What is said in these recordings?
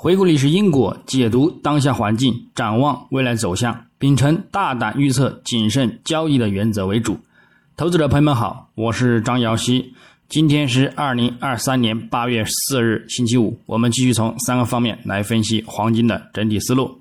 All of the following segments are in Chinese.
回顾历史因果，解读当下环境，展望未来走向，秉承大胆预测、谨慎交易的原则为主。投资者朋友们好，我是张瑶希。今天是二零二三年八月四日，星期五。我们继续从三个方面来分析黄金的整体思路。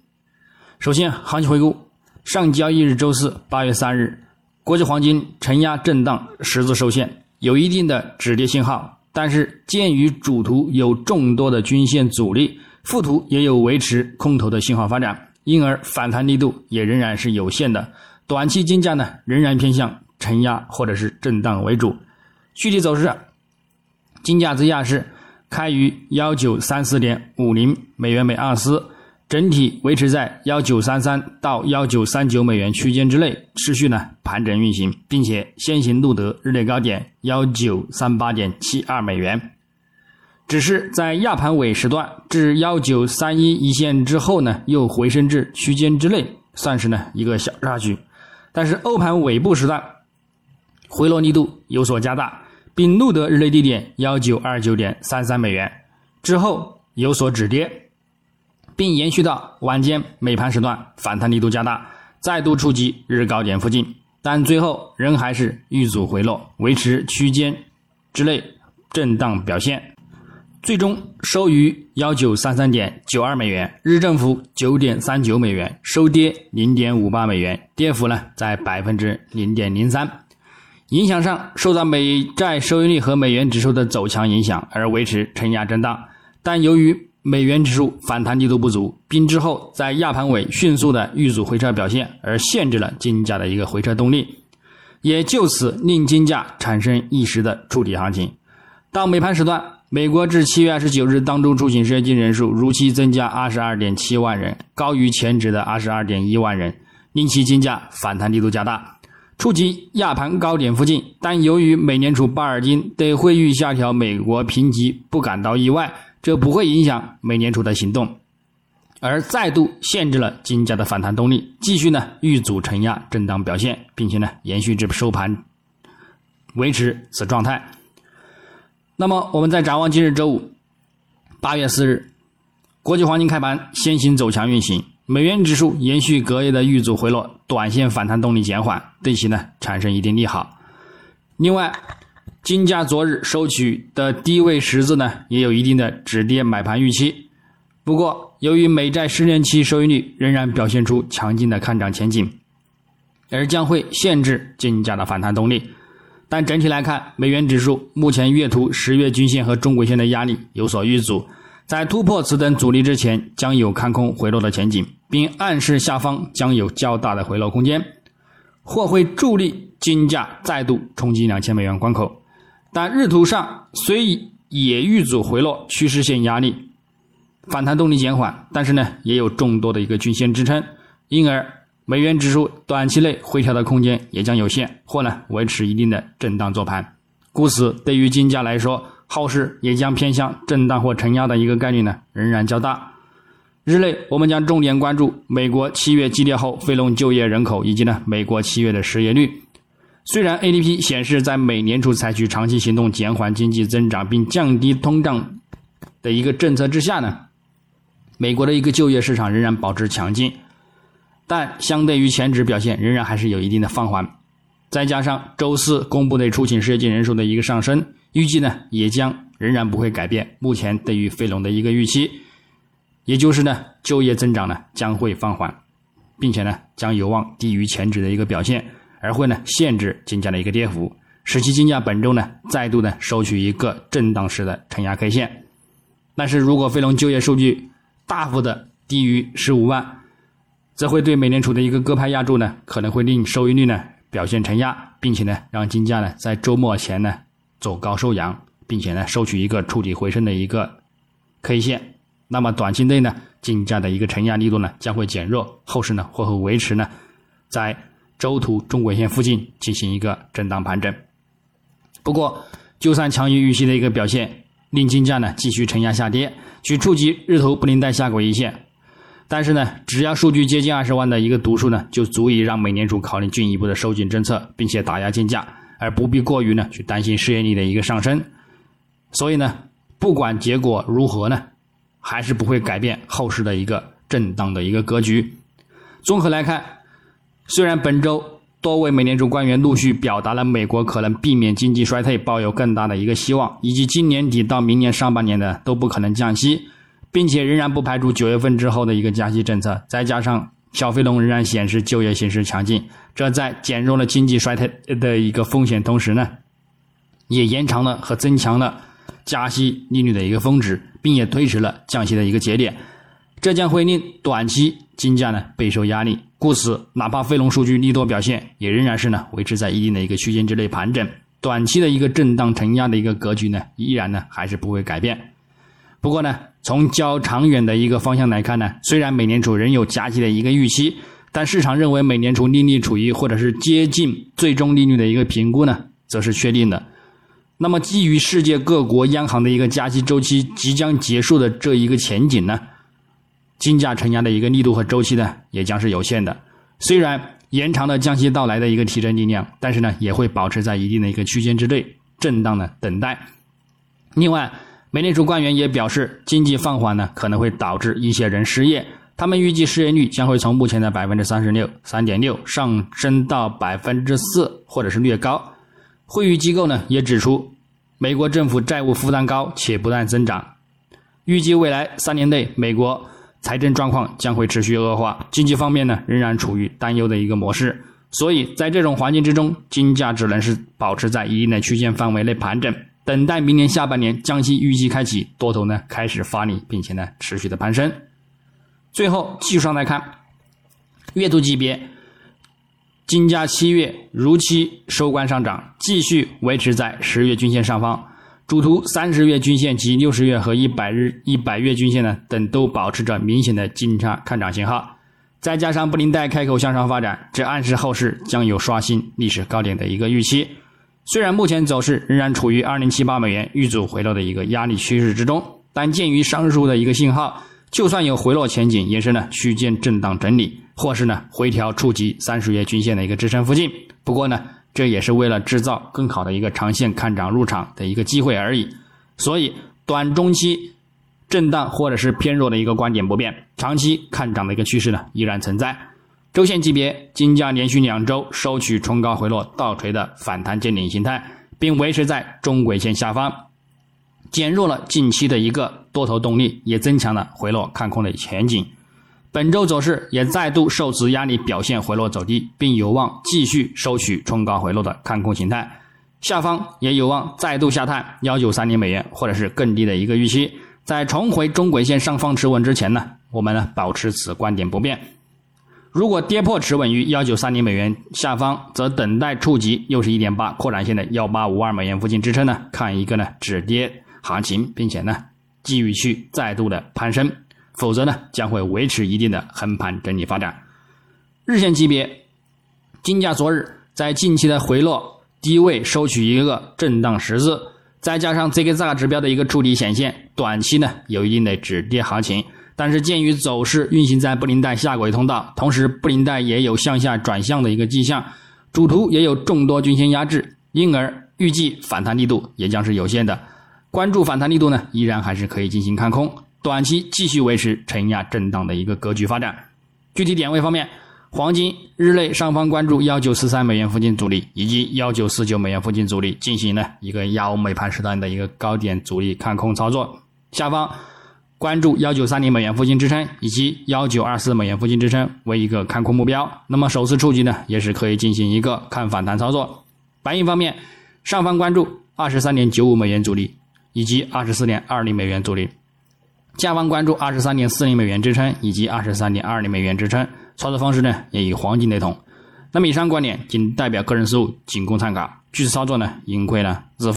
首先，行情回顾：上交易日周四八月三日，国际黄金承压震荡，十字收线，有一定的止跌信号。但是，鉴于主图有众多的均线阻力。附图也有维持空头的信号发展，因而反弹力度也仍然是有限的。短期金价呢，仍然偏向承压或者是震荡为主。具体走势，金价自亚市开于幺九三四点五零美元每盎司，整体维持在幺九三三到幺九三九美元区间之内，持续呢盘整运行，并且先行录得日内高点幺九三八点七二美元。只是在亚盘尾时段至幺九三一一线之后呢，又回升至区间之内，算是呢一个小差距。但是欧盘尾部时段回落力度有所加大，并录得日内低点幺九二九点三三美元之后有所止跌，并延续到晚间美盘时段反弹力度加大，再度触及日高点附近，但最后仍还是遇阻回落，维持区间之内震荡表现。最终收于幺九三三点九二美元，日振幅九点三九美元，收跌零点五八美元，跌幅呢在百分之零点零三。影响上受到美债收益率和美元指数的走强影响而维持承压震荡，但由于美元指数反弹力度不足，并之后在亚盘尾迅速的遇阻回撤表现，而限制了金价的一个回撤动力，也就此令金价产生一时的触底行情。到美盘时段。美国至七月二十九日当周出行失业金人数如期增加二十二点七万人，高于前值的二十二点一万人，令其金价反弹力度加大，触及亚盘高点附近。但由于美联储巴尔金对会议下调美国评级不感到意外，这不会影响美联储的行动，而再度限制了金价的反弹动力，继续呢遇阻承压震荡表现，并且呢延续至收盘，维持此状态。那么，我们再展望今日周五，八月四日，国际黄金开盘先行走强运行，美元指数延续隔夜的遇阻回落，短线反弹动力减缓，对其呢产生一定利好。另外，金价昨日收取的低位十字呢，也有一定的止跌买盘预期。不过，由于美债十年期收益率仍然表现出强劲的看涨前景，而将会限制金价的反弹动力。但整体来看，美元指数目前月图十月均线和中轨线的压力有所遇阻，在突破此等阻力之前，将有看空回落的前景，并暗示下方将有较大的回落空间，或会助力金价再度冲击两千美元关口。但日图上虽也遇阻回落趋势线压力，反弹动力减缓，但是呢，也有众多的一个均线支撑，因而。美元指数短期内回调的空间也将有限，或呢维持一定的震荡做盘。故此，对于金价来说，后市也将偏向震荡或承压的一个概率呢仍然较大。日内，我们将重点关注美国七月激烈后非农就业人口以及呢美国七月的失业率。虽然 ADP 显示在美联储采取长期行动减缓经济增长并降低通胀的一个政策之下呢，美国的一个就业市场仍然保持强劲。但相对于前值表现，仍然还是有一定的放缓。再加上周四公布的出勤失业金人数的一个上升，预计呢也将仍然不会改变目前对于非农的一个预期，也就是呢就业增长呢将会放缓，并且呢将有望低于前值的一个表现，而会呢限制金价的一个跌幅，使其金价本周呢再度呢收取一个震荡式的承压 K 线。但是如果非农就业数据大幅的低于十五万，则会对美联储的一个鸽派压注呢，可能会令收益率呢表现承压，并且呢让金价呢在周末前呢走高收阳，并且呢收取一个触底回升的一个 K 线。那么短期内呢金价的一个承压力度呢将会减弱，后市呢或会维持呢在周图中轨线附近进行一个震荡盘整。不过，就算强于预期的一个表现，令金价呢继续承压下跌，去触及日头布林带下轨一线。但是呢，只要数据接近二十万的一个读数呢，就足以让美联储考虑进一步的收紧政策，并且打压金价，而不必过于呢去担心失业率的一个上升。所以呢，不管结果如何呢，还是不会改变后市的一个震荡的一个格局。综合来看，虽然本周多位美联储官员陆续表达了美国可能避免经济衰退抱有更大的一个希望，以及今年底到明年上半年的都不可能降息，并且仍然不排除九月份之后的一个加息政策，再加上小非农仍然显示就业形势强劲，这在减弱了经济衰退的一个风险同时呢，也延长了和增强了加息利率的一个峰值，并也推迟了降息的一个节点，这将会令短期。金价呢备受压力，故此哪怕非农数据利多表现，也仍然是呢维持在一定的一个区间之内盘整，短期的一个震荡承压的一个格局呢，依然呢还是不会改变。不过呢，从较长远的一个方向来看呢，虽然美联储仍有加息的一个预期，但市场认为美联储利率处于或者是接近最终利率的一个评估呢，则是确定的。那么基于世界各国央行的一个加息周期即将结束的这一个前景呢？金价承压的一个力度和周期呢，也将是有限的。虽然延长了降息到来的一个提振力量，但是呢，也会保持在一定的一个区间之内，震荡的等待。另外，美联储官员也表示，经济放缓呢，可能会导致一些人失业。他们预计失业率将会从目前的百分之三十六、三点六上升到百分之四，或者是略高。会议机构呢也指出，美国政府债务负担高且不断增长，预计未来三年内美国。财政状况将会持续恶化，经济方面呢仍然处于担忧的一个模式，所以在这种环境之中，金价只能是保持在一定的区间范围内盘整，等待明年下半年降息预计开启，多头呢开始发力，并且呢持续的攀升。最后技术上来看，月度级别，金价七月如期收官上涨，继续维持在十月均线上方。主图三十月均线及六十月和一百日、一百月均线呢等都保持着明显的金叉看涨信号，再加上布林带开口向上发展，这暗示后市将有刷新历史高点的一个预期。虽然目前走势仍然处于二零七八美元遇阻回落的一个压力趋势之中，但鉴于上述的一个信号，就算有回落前景，也是呢区间震荡整理，或是呢回调触及三十月均线的一个支撑附近。不过呢。这也是为了制造更好的一个长线看涨入场的一个机会而已，所以短中期震荡或者是偏弱的一个观点不变，长期看涨的一个趋势呢依然存在。周线级别，金价连续两周收取冲高回落倒锤的反弹见顶形态，并维持在中轨线下方，减弱了近期的一个多头动力，也增强了回落看空的前景。本周走势也再度受此压力表现回落走低，并有望继续收取冲高回落的看空形态，下方也有望再度下探幺九三零美元或者是更低的一个预期，在重回中轨线上方持稳之前呢，我们呢保持此观点不变。如果跌破持稳于幺九三零美元下方，则等待触及又是一点八扩展线的幺八五二美元附近支撑呢，看一个呢止跌行情，并且呢继续去再度的攀升。否则呢，将会维持一定的横盘整理发展。日线级别，金价昨日在近期的回落低位收取一个震荡十字，再加上 ZK 指标的一个触底显现，短期呢有一定的止跌行情。但是鉴于走势运行在布林带下轨通道，同时布林带也有向下转向的一个迹象，主图也有众多均线压制，因而预计反弹力度也将是有限的。关注反弹力度呢，依然还是可以进行看空。短期继续维持承压震荡的一个格局发展。具体点位方面，黄金日内上方关注幺九四三美元附近阻力，以及幺九四九美元附近阻力，进行呢一个亚欧美盘时段的一个高点阻力看空操作。下方关注幺九三零美元附近支撑，以及幺九二四美元附近支撑为一个看空目标。那么首次触及呢，也是可以进行一个看反弹操作。白银方面，上方关注二十三点九五美元阻力，以及二十四点二零美元阻力。下方关注二十三点四零美元支撑以及二十三点二零美元支撑，操作方式呢也与黄金雷同。那么以上观点仅代表个人思路，仅供参考。据此操作呢，盈亏呢自负。